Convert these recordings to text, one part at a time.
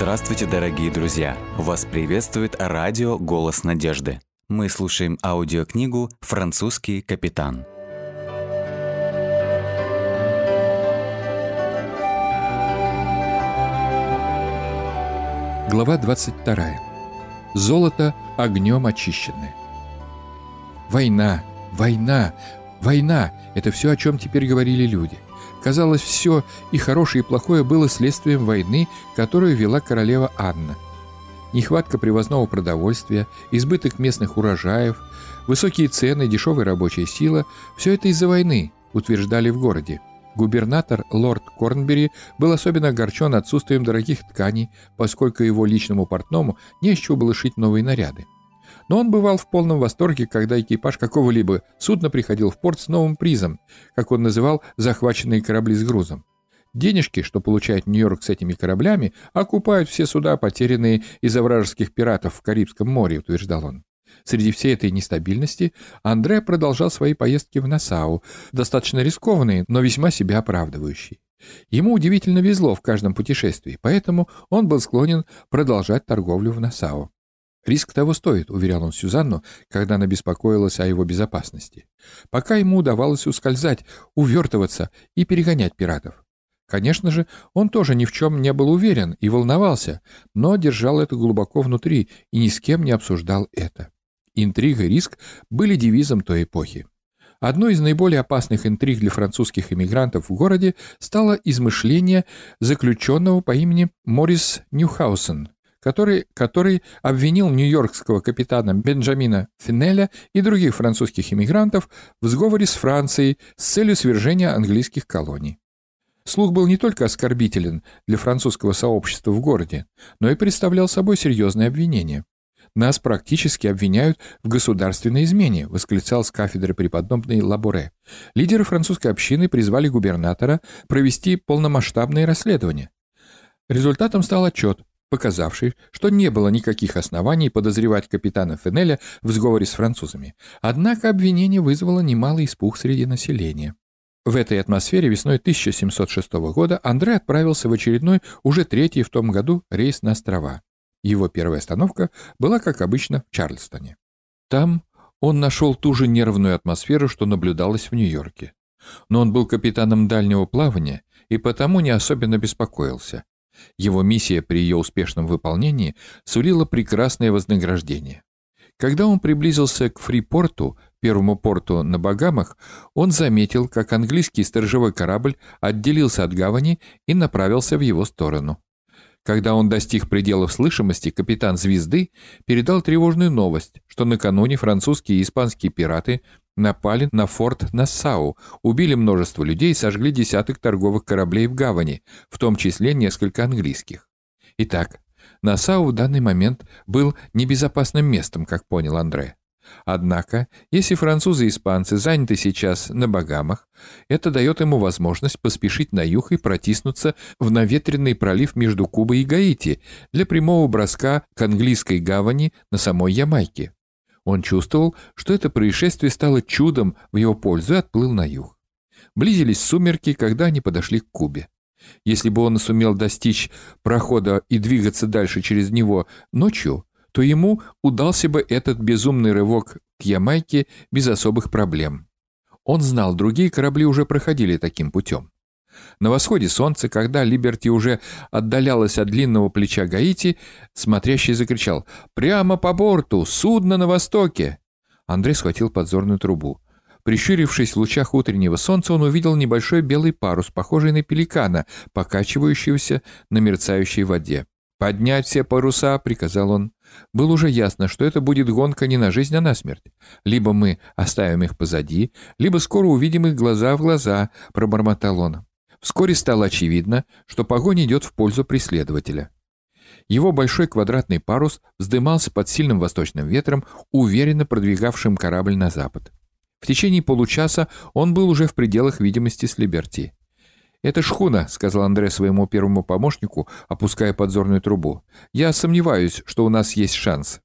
Здравствуйте, дорогие друзья! Вас приветствует радио «Голос надежды». Мы слушаем аудиокнигу «Французский капитан». Глава 22. Золото огнем очищенное. Война, война, война – это все, о чем теперь говорили люди – Казалось, все, и хорошее, и плохое, было следствием войны, которую вела королева Анна. Нехватка привозного продовольствия, избыток местных урожаев, высокие цены, дешевая рабочая сила – все это из-за войны, утверждали в городе. Губернатор лорд Корнбери был особенно огорчен отсутствием дорогих тканей, поскольку его личному портному не было шить новые наряды. Но он бывал в полном восторге, когда экипаж какого-либо судна приходил в порт с новым призом, как он называл захваченные корабли с грузом. Денежки, что получает Нью-Йорк с этими кораблями, окупают все суда, потерянные из-за вражеских пиратов в Карибском море, утверждал он. Среди всей этой нестабильности Андре продолжал свои поездки в Насау, достаточно рискованные, но весьма себя оправдывающие. Ему удивительно везло в каждом путешествии, поэтому он был склонен продолжать торговлю в Насау. Риск того стоит, уверял он Сюзанну, когда она беспокоилась о его безопасности. Пока ему удавалось ускользать, увертываться и перегонять пиратов. Конечно же, он тоже ни в чем не был уверен и волновался, но держал это глубоко внутри и ни с кем не обсуждал это. Интрига и риск были девизом той эпохи. Одной из наиболее опасных интриг для французских иммигрантов в городе стало измышление заключенного по имени Морис Ньюхаусен, который, который обвинил нью-йоркского капитана Бенджамина Финеля и других французских иммигрантов в сговоре с Францией с целью свержения английских колоний. Слух был не только оскорбителен для французского сообщества в городе, но и представлял собой серьезное обвинение. «Нас практически обвиняют в государственной измене», — восклицал с кафедры преподобный Лаборе. Лидеры французской общины призвали губернатора провести полномасштабное расследование. Результатом стал отчет, показавший, что не было никаких оснований подозревать капитана Фенеля в сговоре с французами. Однако обвинение вызвало немалый испуг среди населения. В этой атмосфере весной 1706 года Андре отправился в очередной, уже третий в том году, рейс на острова. Его первая остановка была, как обычно, в Чарльстоне. Там он нашел ту же нервную атмосферу, что наблюдалась в Нью-Йорке. Но он был капитаном дальнего плавания и потому не особенно беспокоился. Его миссия при ее успешном выполнении сулила прекрасное вознаграждение. Когда он приблизился к Фрипорту, первому порту на Багамах, он заметил, как английский сторожевой корабль отделился от гавани и направился в его сторону. Когда он достиг пределов слышимости, капитан «Звезды» передал тревожную новость, что накануне французские и испанские пираты напали на форт Нассау, убили множество людей и сожгли десяток торговых кораблей в гавани, в том числе несколько английских. Итак, Нассау в данный момент был небезопасным местом, как понял Андре. Однако, если французы и испанцы заняты сейчас на Багамах, это дает ему возможность поспешить на юг и протиснуться в наветренный пролив между Кубой и Гаити для прямого броска к английской гавани на самой Ямайке. Он чувствовал, что это происшествие стало чудом в его пользу и отплыл на юг. Близились сумерки, когда они подошли к Кубе. Если бы он сумел достичь прохода и двигаться дальше через него ночью, то ему удался бы этот безумный рывок к Ямайке без особых проблем. Он знал, другие корабли уже проходили таким путем. На восходе солнца, когда Либерти уже отдалялась от длинного плеча Гаити, смотрящий закричал «Прямо по борту! Судно на востоке!» Андрей схватил подзорную трубу. Прищурившись в лучах утреннего солнца, он увидел небольшой белый парус, похожий на пеликана, покачивающегося на мерцающей воде. «Поднять все паруса!» — приказал он. Было уже ясно, что это будет гонка не на жизнь, а на смерть. Либо мы оставим их позади, либо скоро увидим их глаза в глаза, — пробормотал он. Вскоре стало очевидно, что погонь идет в пользу преследователя. Его большой квадратный парус вздымался под сильным восточным ветром, уверенно продвигавшим корабль на запад. В течение получаса он был уже в пределах видимости с Либерти. «Это шхуна», — сказал Андре своему первому помощнику, опуская подзорную трубу. «Я сомневаюсь, что у нас есть шанс».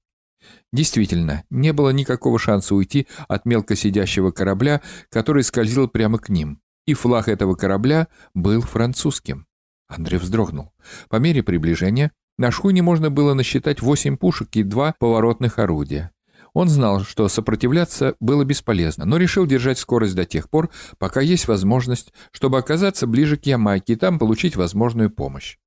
Действительно, не было никакого шанса уйти от мелко сидящего корабля, который скользил прямо к ним и флаг этого корабля был французским. Андрей вздрогнул. По мере приближения На шхуне можно было насчитать восемь пушек и два поворотных орудия. Он знал, что сопротивляться было бесполезно, но решил держать скорость до тех пор, пока есть возможность, чтобы оказаться ближе к Ямайке и там получить возможную помощь.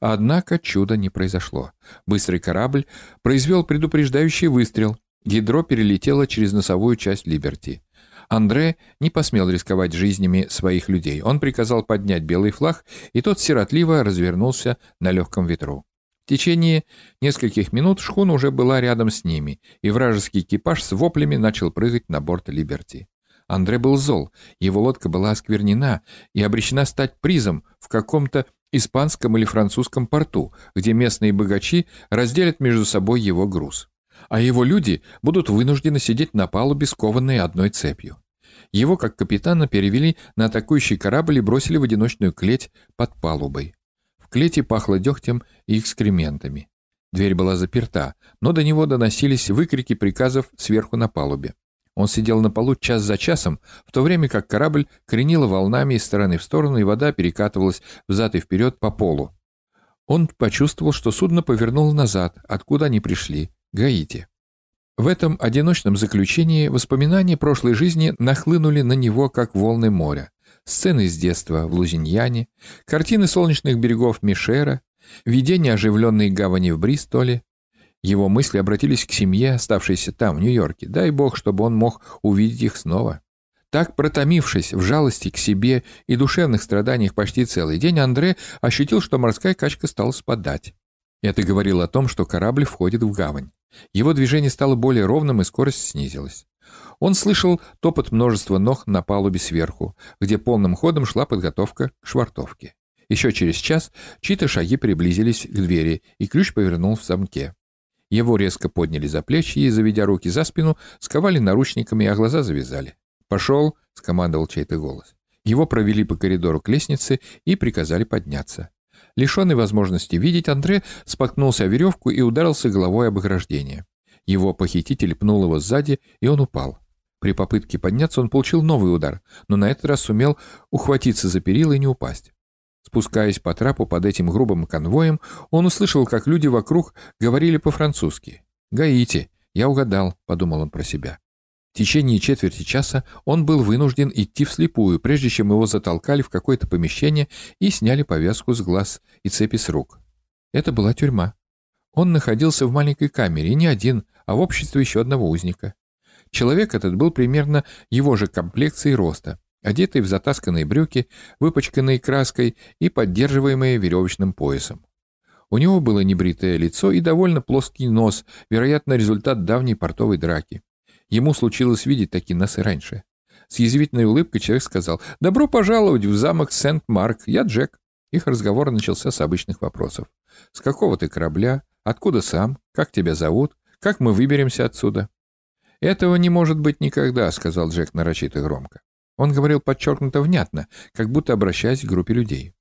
Однако чуда не произошло. Быстрый корабль произвел предупреждающий выстрел. Ядро перелетело через носовую часть Либерти. Андре не посмел рисковать жизнями своих людей. Он приказал поднять белый флаг, и тот сиротливо развернулся на легком ветру. В течение нескольких минут шхуна уже была рядом с ними, и вражеский экипаж с воплями начал прыгать на борт Либерти. Андре был зол, его лодка была осквернена и обречена стать призом в каком-то испанском или французском порту, где местные богачи разделят между собой его груз. А его люди будут вынуждены сидеть на палубе, скованные одной цепью. Его, как капитана, перевели на атакующий корабль и бросили в одиночную клеть под палубой. В клете пахло дегтем и экскрементами. Дверь была заперта, но до него доносились выкрики приказов сверху на палубе. Он сидел на полу час за часом, в то время как корабль кренило волнами из стороны в сторону, и вода перекатывалась взад и вперед по полу. Он почувствовал, что судно повернуло назад, откуда они пришли, Гаити. В этом одиночном заключении воспоминания прошлой жизни нахлынули на него, как волны моря. Сцены из детства в Лузиньяне, картины солнечных берегов Мишера, видение оживленной гавани в Бристоле, его мысли обратились к семье, оставшейся там, в Нью-Йорке. Дай бог, чтобы он мог увидеть их снова. Так, протомившись в жалости к себе и душевных страданиях почти целый день, Андре ощутил, что морская качка стала спадать. Это говорило о том, что корабль входит в гавань. Его движение стало более ровным, и скорость снизилась. Он слышал топот множества ног на палубе сверху, где полным ходом шла подготовка к швартовке. Еще через час чьи-то шаги приблизились к двери, и ключ повернул в замке. Его резко подняли за плечи и, заведя руки за спину, сковали наручниками, а глаза завязали. «Пошел!» — скомандовал чей-то голос. Его провели по коридору к лестнице и приказали подняться. Лишенный возможности видеть, Андре споткнулся о веревку и ударился головой об ограждение. Его похититель пнул его сзади, и он упал. При попытке подняться он получил новый удар, но на этот раз сумел ухватиться за перила и не упасть. Спускаясь по трапу под этим грубым конвоем, он услышал, как люди вокруг говорили по-французски. «Гаити! Я угадал», — подумал он про себя. В течение четверти часа он был вынужден идти вслепую, прежде чем его затолкали в какое-то помещение и сняли повязку с глаз и цепи с рук. Это была тюрьма. Он находился в маленькой камере, не один, а в обществе еще одного узника. Человек этот был примерно его же комплекции роста одетый в затасканные брюки, выпачканные краской и поддерживаемые веревочным поясом. У него было небритое лицо и довольно плоский нос, вероятно, результат давней портовой драки. Ему случилось видеть такие носы раньше. С язвительной улыбкой человек сказал «Добро пожаловать в замок Сент-Марк, я Джек». Их разговор начался с обычных вопросов. «С какого ты корабля? Откуда сам? Как тебя зовут? Как мы выберемся отсюда?» «Этого не может быть никогда», — сказал Джек нарочито громко. Он говорил подчеркнуто внятно, как будто обращаясь к группе людей.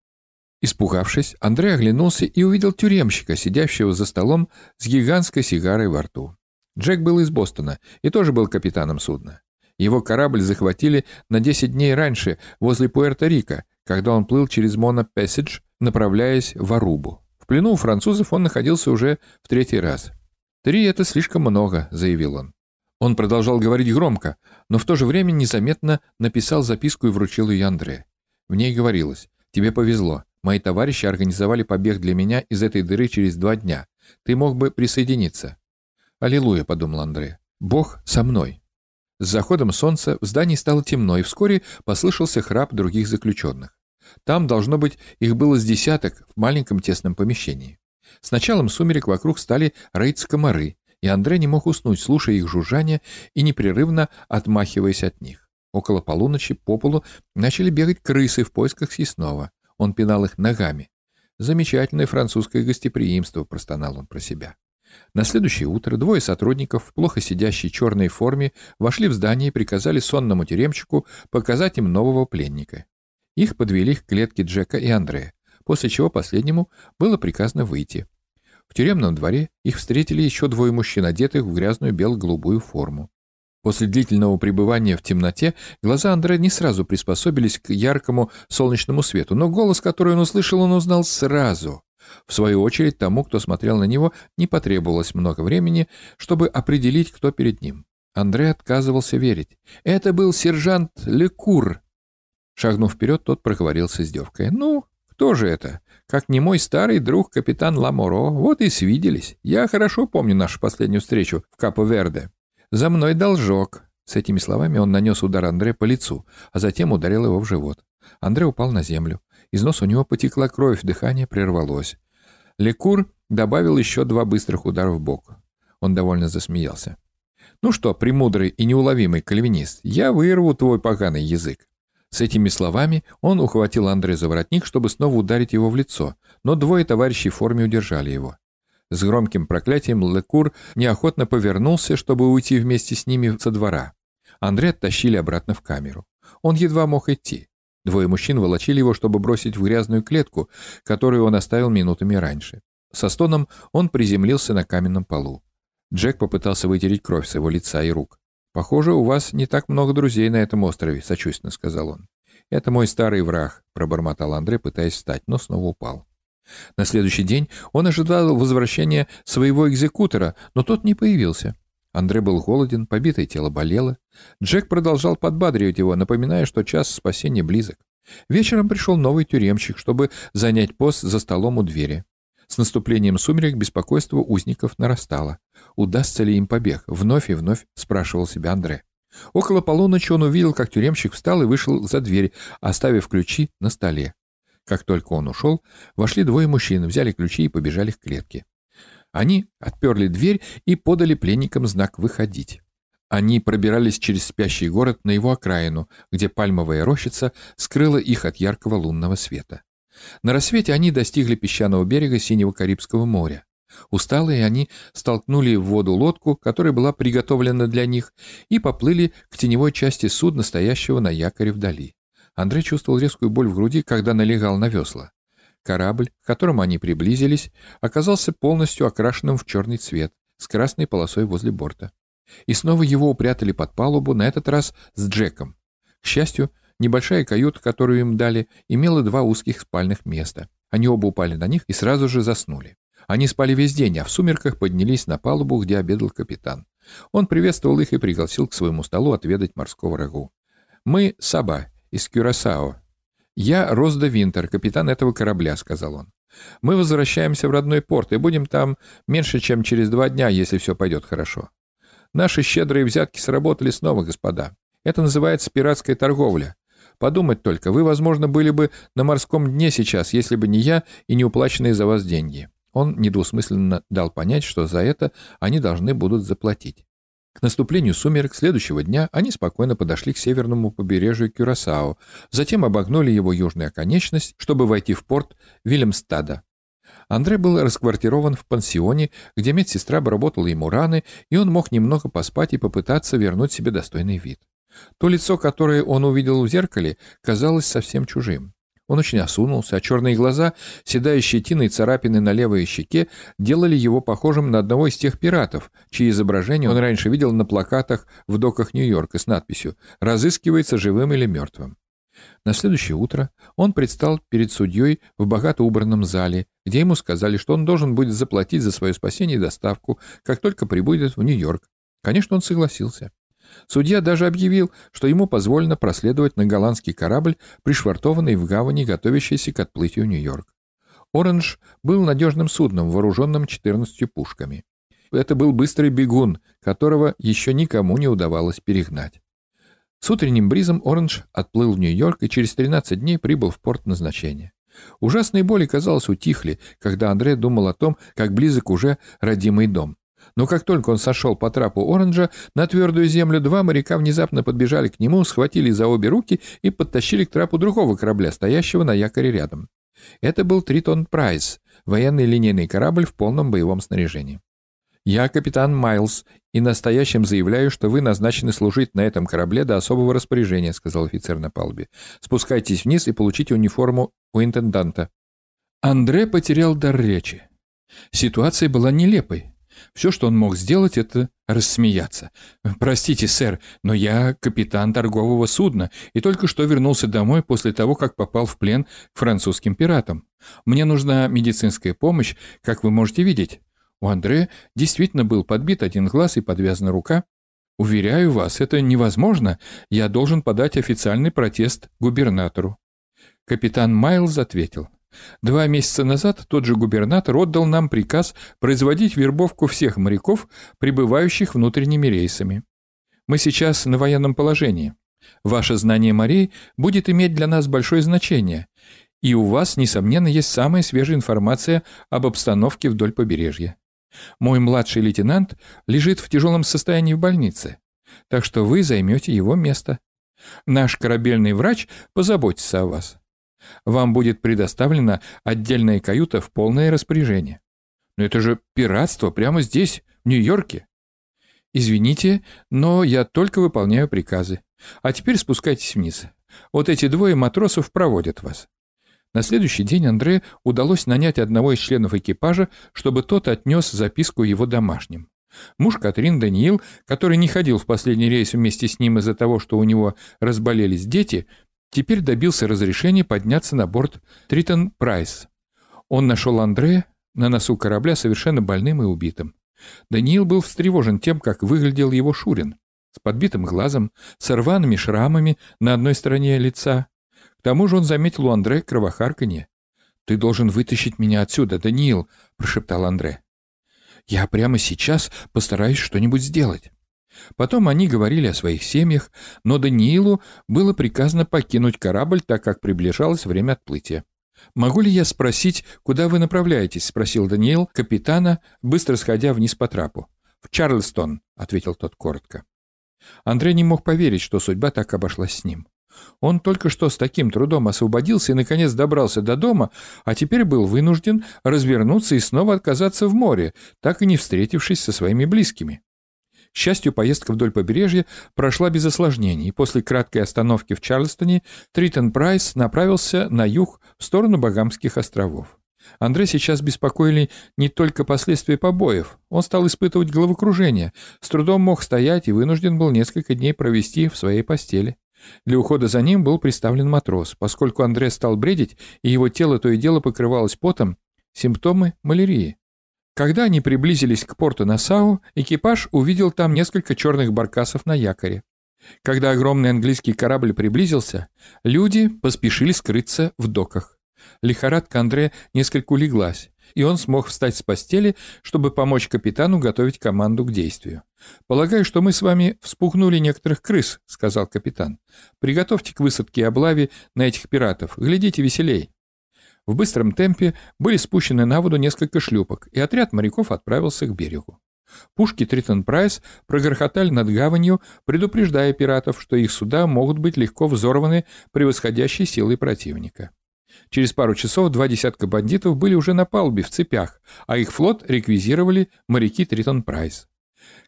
Испугавшись, Андрей оглянулся и увидел тюремщика, сидящего за столом с гигантской сигарой во рту. Джек был из Бостона и тоже был капитаном судна. Его корабль захватили на 10 дней раньше, возле Пуэрто-Рико, когда он плыл через Моно-Пессидж, направляясь в Арубу. В плену у французов он находился уже в третий раз. «Три — это слишком много», — заявил он. Он продолжал говорить громко, но в то же время незаметно написал записку и вручил ее Андре. В ней говорилось «Тебе повезло. Мои товарищи организовали побег для меня из этой дыры через два дня. Ты мог бы присоединиться». «Аллилуйя», — подумал Андре. «Бог со мной». С заходом солнца в здании стало темно, и вскоре послышался храп других заключенных. Там, должно быть, их было с десяток в маленьком тесном помещении. С началом сумерек вокруг стали роиться комары, и Андрей не мог уснуть, слушая их жужжание и непрерывно отмахиваясь от них. Около полуночи по полу начали бегать крысы в поисках съестного. Он пинал их ногами. «Замечательное французское гостеприимство», — простонал он про себя. На следующее утро двое сотрудников в плохо сидящей черной форме вошли в здание и приказали сонному тюремщику показать им нового пленника. Их подвели к клетке Джека и Андрея, после чего последнему было приказано выйти. В тюремном дворе их встретили еще двое мужчин, одетых в грязную бело-голубую форму. После длительного пребывания в темноте глаза Андре не сразу приспособились к яркому солнечному свету, но голос, который он услышал, он узнал сразу. В свою очередь, тому, кто смотрел на него, не потребовалось много времени, чтобы определить, кто перед ним. Андрей отказывался верить. Это был сержант Лекур. Шагнув вперед, тот проговорил с издевкой. «Ну, кто же это? Как не мой старый друг капитан Ламоро. Вот и свиделись. Я хорошо помню нашу последнюю встречу в Капо-Верде. За мной должок». С этими словами он нанес удар Андре по лицу, а затем ударил его в живот. Андре упал на землю. Из носа у него потекла кровь, дыхание прервалось. Лекур добавил еще два быстрых удара в бок. Он довольно засмеялся. «Ну что, премудрый и неуловимый кальвинист, я вырву твой поганый язык». С этими словами он ухватил Андре за воротник, чтобы снова ударить его в лицо, но двое товарищей в форме удержали его. С громким проклятием Лекур неохотно повернулся, чтобы уйти вместе с ними со двора. Андре оттащили обратно в камеру. Он едва мог идти. Двое мужчин волочили его, чтобы бросить в грязную клетку, которую он оставил минутами раньше. Со стоном он приземлился на каменном полу. Джек попытался вытереть кровь с его лица и рук. «Похоже, у вас не так много друзей на этом острове», — сочувственно сказал он. «Это мой старый враг», — пробормотал Андре, пытаясь встать, но снова упал. На следующий день он ожидал возвращения своего экзекутора, но тот не появился. Андре был голоден, побитое тело болело. Джек продолжал подбадривать его, напоминая, что час спасения близок. Вечером пришел новый тюремщик, чтобы занять пост за столом у двери. С наступлением сумерек беспокойство узников нарастало. Удастся ли им побег? Вновь и вновь спрашивал себя Андре. Около полуночи он увидел, как тюремщик встал и вышел за дверь, оставив ключи на столе. Как только он ушел, вошли двое мужчин, взяли ключи и побежали к клетке. Они отперли дверь и подали пленникам знак «выходить». Они пробирались через спящий город на его окраину, где пальмовая рощица скрыла их от яркого лунного света. На рассвете они достигли песчаного берега Синего Карибского моря. Усталые они столкнули в воду лодку, которая была приготовлена для них, и поплыли к теневой части судна, стоящего на якоре вдали. Андрей чувствовал резкую боль в груди, когда налегал на весла. Корабль, к которому они приблизились, оказался полностью окрашенным в черный цвет, с красной полосой возле борта. И снова его упрятали под палубу, на этот раз с Джеком. К счастью, Небольшая каюта, которую им дали, имела два узких спальных места. Они оба упали на них и сразу же заснули. Они спали весь день, а в сумерках поднялись на палубу, где обедал капитан. Он приветствовал их и пригласил к своему столу отведать морского рагу. «Мы — Саба, из Кюрасао. Я Розда Винтер, капитан этого корабля», — сказал он. «Мы возвращаемся в родной порт и будем там меньше, чем через два дня, если все пойдет хорошо. Наши щедрые взятки сработали снова, господа. Это называется пиратская торговля. Подумать только, вы, возможно, были бы на морском дне сейчас, если бы не я и не уплаченные за вас деньги. Он недвусмысленно дал понять, что за это они должны будут заплатить. К наступлению сумерек следующего дня они спокойно подошли к северному побережью Кюрасао, затем обогнули его южную оконечность, чтобы войти в порт Вильямстада. Андре был расквартирован в пансионе, где медсестра обработала ему раны, и он мог немного поспать и попытаться вернуть себе достойный вид. То лицо, которое он увидел в зеркале, казалось совсем чужим. Он очень осунулся, а черные глаза, седая щетина и царапины на левой щеке делали его похожим на одного из тех пиратов, чьи изображения он раньше видел на плакатах в доках Нью-Йорка с надписью «Разыскивается живым или мертвым». На следующее утро он предстал перед судьей в богато убранном зале, где ему сказали, что он должен будет заплатить за свое спасение и доставку, как только прибудет в Нью-Йорк. Конечно, он согласился. Судья даже объявил, что ему позволено проследовать на голландский корабль, пришвартованный в гавани, готовящийся к отплытию в Нью-Йорк. «Оранж» был надежным судном, вооруженным 14 пушками. Это был быстрый бегун, которого еще никому не удавалось перегнать. С утренним бризом «Оранж» отплыл в Нью-Йорк и через 13 дней прибыл в порт назначения. Ужасные боли, казалось, утихли, когда Андрей думал о том, как близок уже родимый дом. Но как только он сошел по трапу Оранжа, на твердую землю два моряка внезапно подбежали к нему, схватили за обе руки и подтащили к трапу другого корабля, стоящего на якоре рядом. Это был Тритон Прайс, военный линейный корабль в полном боевом снаряжении. «Я капитан Майлз, и настоящим заявляю, что вы назначены служить на этом корабле до особого распоряжения», — сказал офицер на палубе. «Спускайтесь вниз и получите униформу у интенданта». Андре потерял дар речи. Ситуация была нелепой. Все, что он мог сделать, это рассмеяться. «Простите, сэр, но я капитан торгового судна и только что вернулся домой после того, как попал в плен к французским пиратам. Мне нужна медицинская помощь, как вы можете видеть. У Андре действительно был подбит один глаз и подвязана рука. Уверяю вас, это невозможно. Я должен подать официальный протест губернатору». Капитан Майлз ответил. Два месяца назад тот же губернатор отдал нам приказ производить вербовку всех моряков, прибывающих внутренними рейсами. Мы сейчас на военном положении. Ваше знание морей будет иметь для нас большое значение, и у вас, несомненно, есть самая свежая информация об обстановке вдоль побережья. Мой младший лейтенант лежит в тяжелом состоянии в больнице, так что вы займете его место. Наш корабельный врач позаботится о вас. Вам будет предоставлена отдельная каюта в полное распоряжение. Но это же пиратство прямо здесь, в Нью-Йорке. Извините, но я только выполняю приказы. А теперь спускайтесь вниз. Вот эти двое матросов проводят вас. На следующий день Андре удалось нанять одного из членов экипажа, чтобы тот отнес записку его домашним. Муж Катрин Даниил, который не ходил в последний рейс вместе с ним из-за того, что у него разболелись дети, теперь добился разрешения подняться на борт Тритон Прайс. Он нашел Андре на носу корабля совершенно больным и убитым. Даниил был встревожен тем, как выглядел его Шурин. С подбитым глазом, с рваными шрамами на одной стороне лица. К тому же он заметил у Андре кровохарканье. «Ты должен вытащить меня отсюда, Даниил», — прошептал Андре. «Я прямо сейчас постараюсь что-нибудь сделать». Потом они говорили о своих семьях, но Даниилу было приказано покинуть корабль, так как приближалось время отплытия. «Могу ли я спросить, куда вы направляетесь?» — спросил Даниил капитана, быстро сходя вниз по трапу. «В Чарльстон», — ответил тот коротко. Андрей не мог поверить, что судьба так обошлась с ним. Он только что с таким трудом освободился и, наконец, добрался до дома, а теперь был вынужден развернуться и снова отказаться в море, так и не встретившись со своими близкими. Счастью, поездка вдоль побережья прошла без осложнений, после краткой остановки в Чарльстоне Тритон Прайс направился на юг в сторону Багамских островов. Андре сейчас беспокоили не только последствия побоев. Он стал испытывать головокружение, с трудом мог стоять и вынужден был несколько дней провести в своей постели. Для ухода за ним был представлен матрос. Поскольку Андре стал бредить, и его тело то и дело покрывалось потом, симптомы малярии. Когда они приблизились к порту Насау, экипаж увидел там несколько черных баркасов на якоре. Когда огромный английский корабль приблизился, люди поспешили скрыться в доках. Лихорадка Андре несколько улеглась, и он смог встать с постели, чтобы помочь капитану готовить команду к действию. «Полагаю, что мы с вами вспугнули некоторых крыс», — сказал капитан. «Приготовьте к высадке и облаве на этих пиратов. Глядите веселей». В быстром темпе были спущены на воду несколько шлюпок, и отряд моряков отправился к берегу. Пушки Тритон Прайс прогрохотали над гаванью, предупреждая пиратов, что их суда могут быть легко взорваны превосходящей силой противника. Через пару часов два десятка бандитов были уже на палубе в цепях, а их флот реквизировали моряки Тритон Прайс.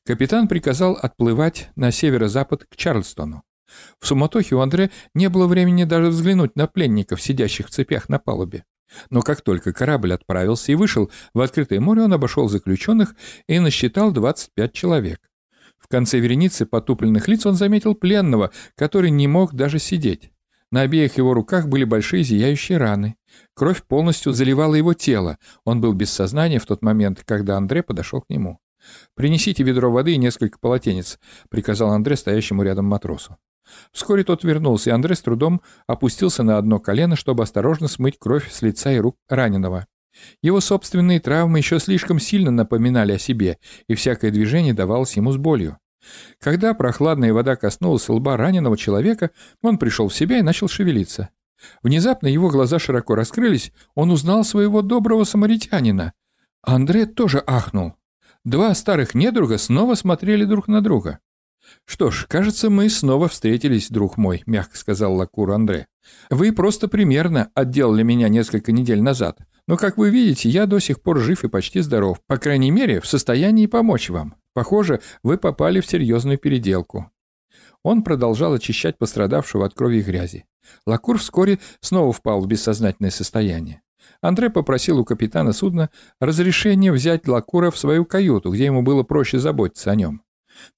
Капитан приказал отплывать на северо-запад к Чарльстону. В суматохе у Андре не было времени даже взглянуть на пленников, сидящих в цепях на палубе. Но как только корабль отправился и вышел в открытое море, он обошел заключенных и насчитал 25 человек. В конце вереницы потупленных лиц он заметил пленного, который не мог даже сидеть. На обеих его руках были большие зияющие раны. Кровь полностью заливала его тело. Он был без сознания в тот момент, когда Андре подошел к нему. «Принесите ведро воды и несколько полотенец», — приказал Андре стоящему рядом матросу. Вскоре тот вернулся, и Андрей с трудом опустился на одно колено, чтобы осторожно смыть кровь с лица и рук раненого. Его собственные травмы еще слишком сильно напоминали о себе, и всякое движение давалось ему с болью. Когда прохладная вода коснулась лба раненого человека, он пришел в себя и начал шевелиться. Внезапно его глаза широко раскрылись, он узнал своего доброго самаритянина. Андре тоже ахнул. Два старых недруга снова смотрели друг на друга. «Что ж, кажется, мы снова встретились, друг мой», — мягко сказал Лакур Андре. «Вы просто примерно отделали меня несколько недель назад. Но, как вы видите, я до сих пор жив и почти здоров. По крайней мере, в состоянии помочь вам. Похоже, вы попали в серьезную переделку». Он продолжал очищать пострадавшего от крови и грязи. Лакур вскоре снова впал в бессознательное состояние. Андре попросил у капитана судна разрешения взять Лакура в свою каюту, где ему было проще заботиться о нем.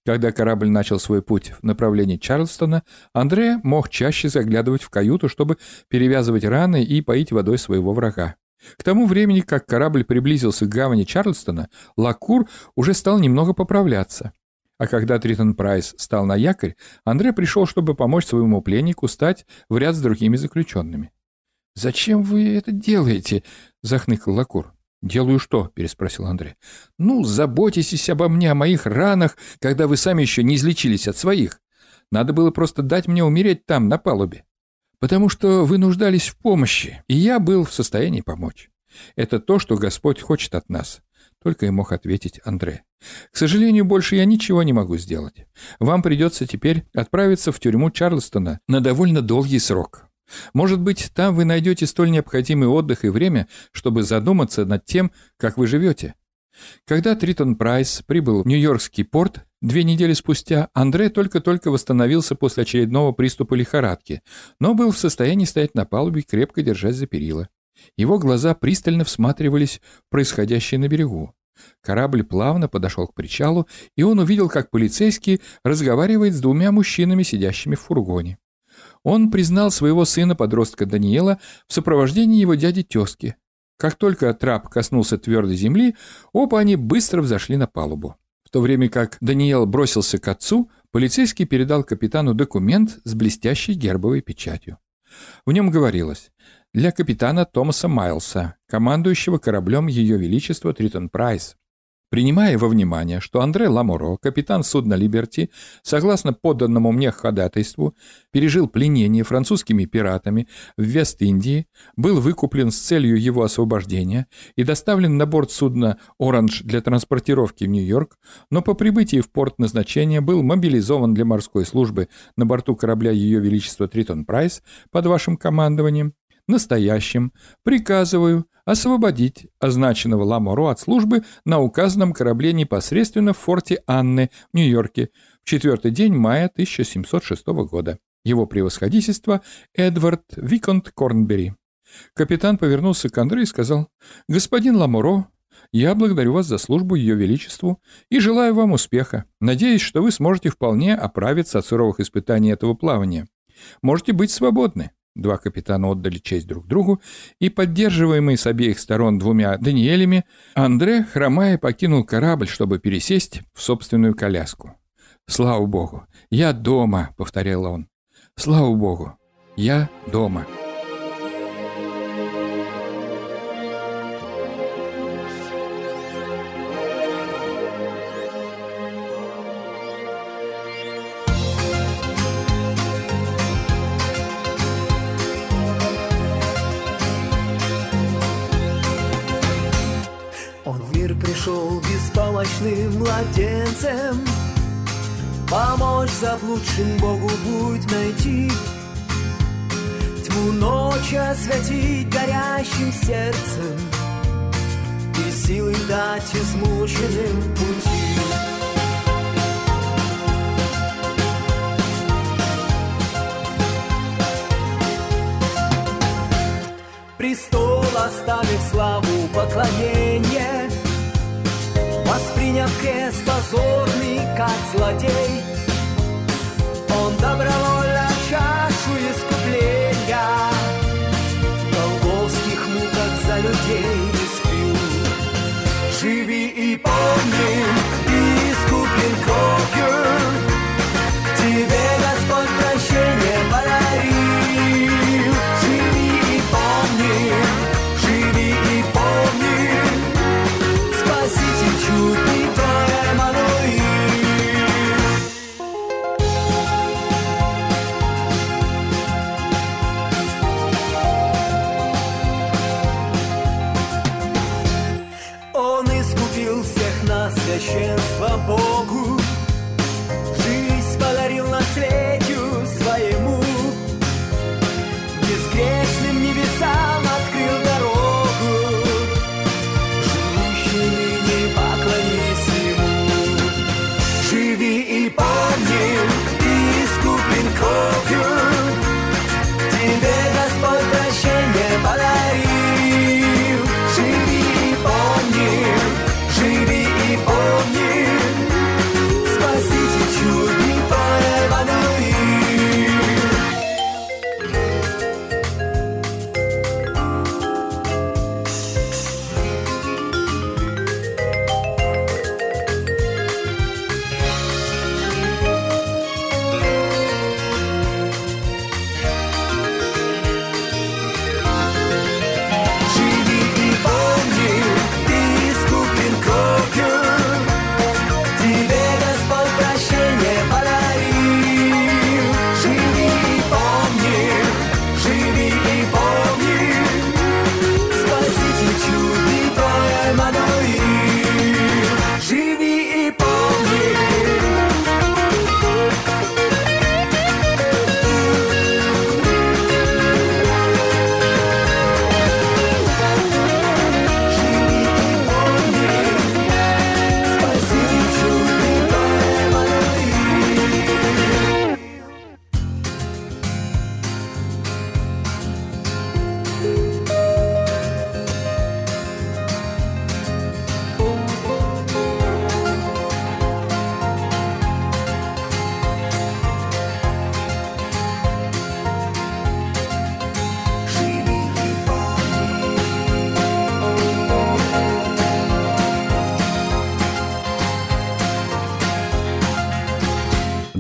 Когда корабль начал свой путь в направлении Чарльстона, Андре мог чаще заглядывать в каюту, чтобы перевязывать раны и поить водой своего врага. К тому времени, как корабль приблизился к гавани Чарльстона, Лакур уже стал немного поправляться. А когда Тритон Прайс стал на якорь, Андре пришел, чтобы помочь своему пленнику стать в ряд с другими заключенными. «Зачем вы это делаете?» — захныкал Лакур. «Делаю что?» — переспросил Андрей. «Ну, заботитесь обо мне, о моих ранах, когда вы сами еще не излечились от своих. Надо было просто дать мне умереть там, на палубе. Потому что вы нуждались в помощи, и я был в состоянии помочь. Это то, что Господь хочет от нас». Только и мог ответить Андре. «К сожалению, больше я ничего не могу сделать. Вам придется теперь отправиться в тюрьму Чарльстона на довольно долгий срок. Может быть, там вы найдете столь необходимый отдых и время, чтобы задуматься над тем, как вы живете. Когда Тритон Прайс прибыл в Нью-Йоркский порт, две недели спустя Андре только-только восстановился после очередного приступа лихорадки, но был в состоянии стоять на палубе, крепко держась за перила. Его глаза пристально всматривались в происходящее на берегу. Корабль плавно подошел к причалу, и он увидел, как полицейский разговаривает с двумя мужчинами, сидящими в фургоне. Он признал своего сына-подростка Даниэла в сопровождении его дяди-тезки. Как только трап коснулся твердой земли, оба они быстро взошли на палубу. В то время как Даниэл бросился к отцу, полицейский передал капитану документ с блестящей гербовой печатью. В нем говорилось «Для капитана Томаса Майлса, командующего кораблем Ее Величества Тритон Прайс, Принимая во внимание, что Андре Ламоро, капитан судна «Либерти», согласно подданному мне ходатайству, пережил пленение французскими пиратами в Вест-Индии, был выкуплен с целью его освобождения и доставлен на борт судна «Оранж» для транспортировки в Нью-Йорк, но по прибытии в порт назначения был мобилизован для морской службы на борту корабля Ее Величества Тритон Прайс под вашим командованием, настоящим, приказываю освободить означенного Ламоро от службы на указанном корабле непосредственно в форте Анны в Нью-Йорке в четвертый день мая 1706 года. Его превосходительство Эдвард Виконт Корнбери. Капитан повернулся к Андре и сказал, «Господин Ламоро, я благодарю вас за службу Ее Величеству и желаю вам успеха. Надеюсь, что вы сможете вполне оправиться от суровых испытаний этого плавания. Можете быть свободны. Два капитана отдали честь друг другу, и, поддерживаемый с обеих сторон двумя Даниэлями, Андре, хромая, покинул корабль, чтобы пересесть в собственную коляску. «Слава Богу! Я дома!» — повторял он. «Слава Богу! Я дома!» Заблудшим Богу будет найти. Тьму ночи осветить горящим сердцем И силы дать измученным пути. Престол оставив славу поклонение Восприняв крест позорный, как злодей Добровольно чашу искупления. Голговских муках за людей испил Живи и помни,